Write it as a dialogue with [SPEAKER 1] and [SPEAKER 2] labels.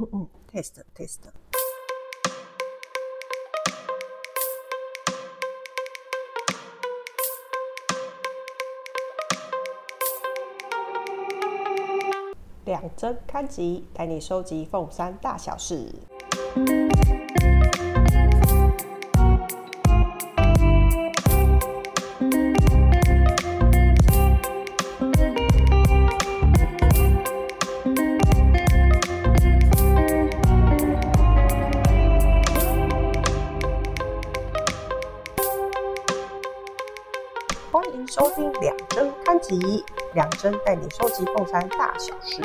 [SPEAKER 1] 嗯嗯，test test。两针看集带你收集凤山大小事。欢迎收听两针刊集，两针带你收集凤山大小事。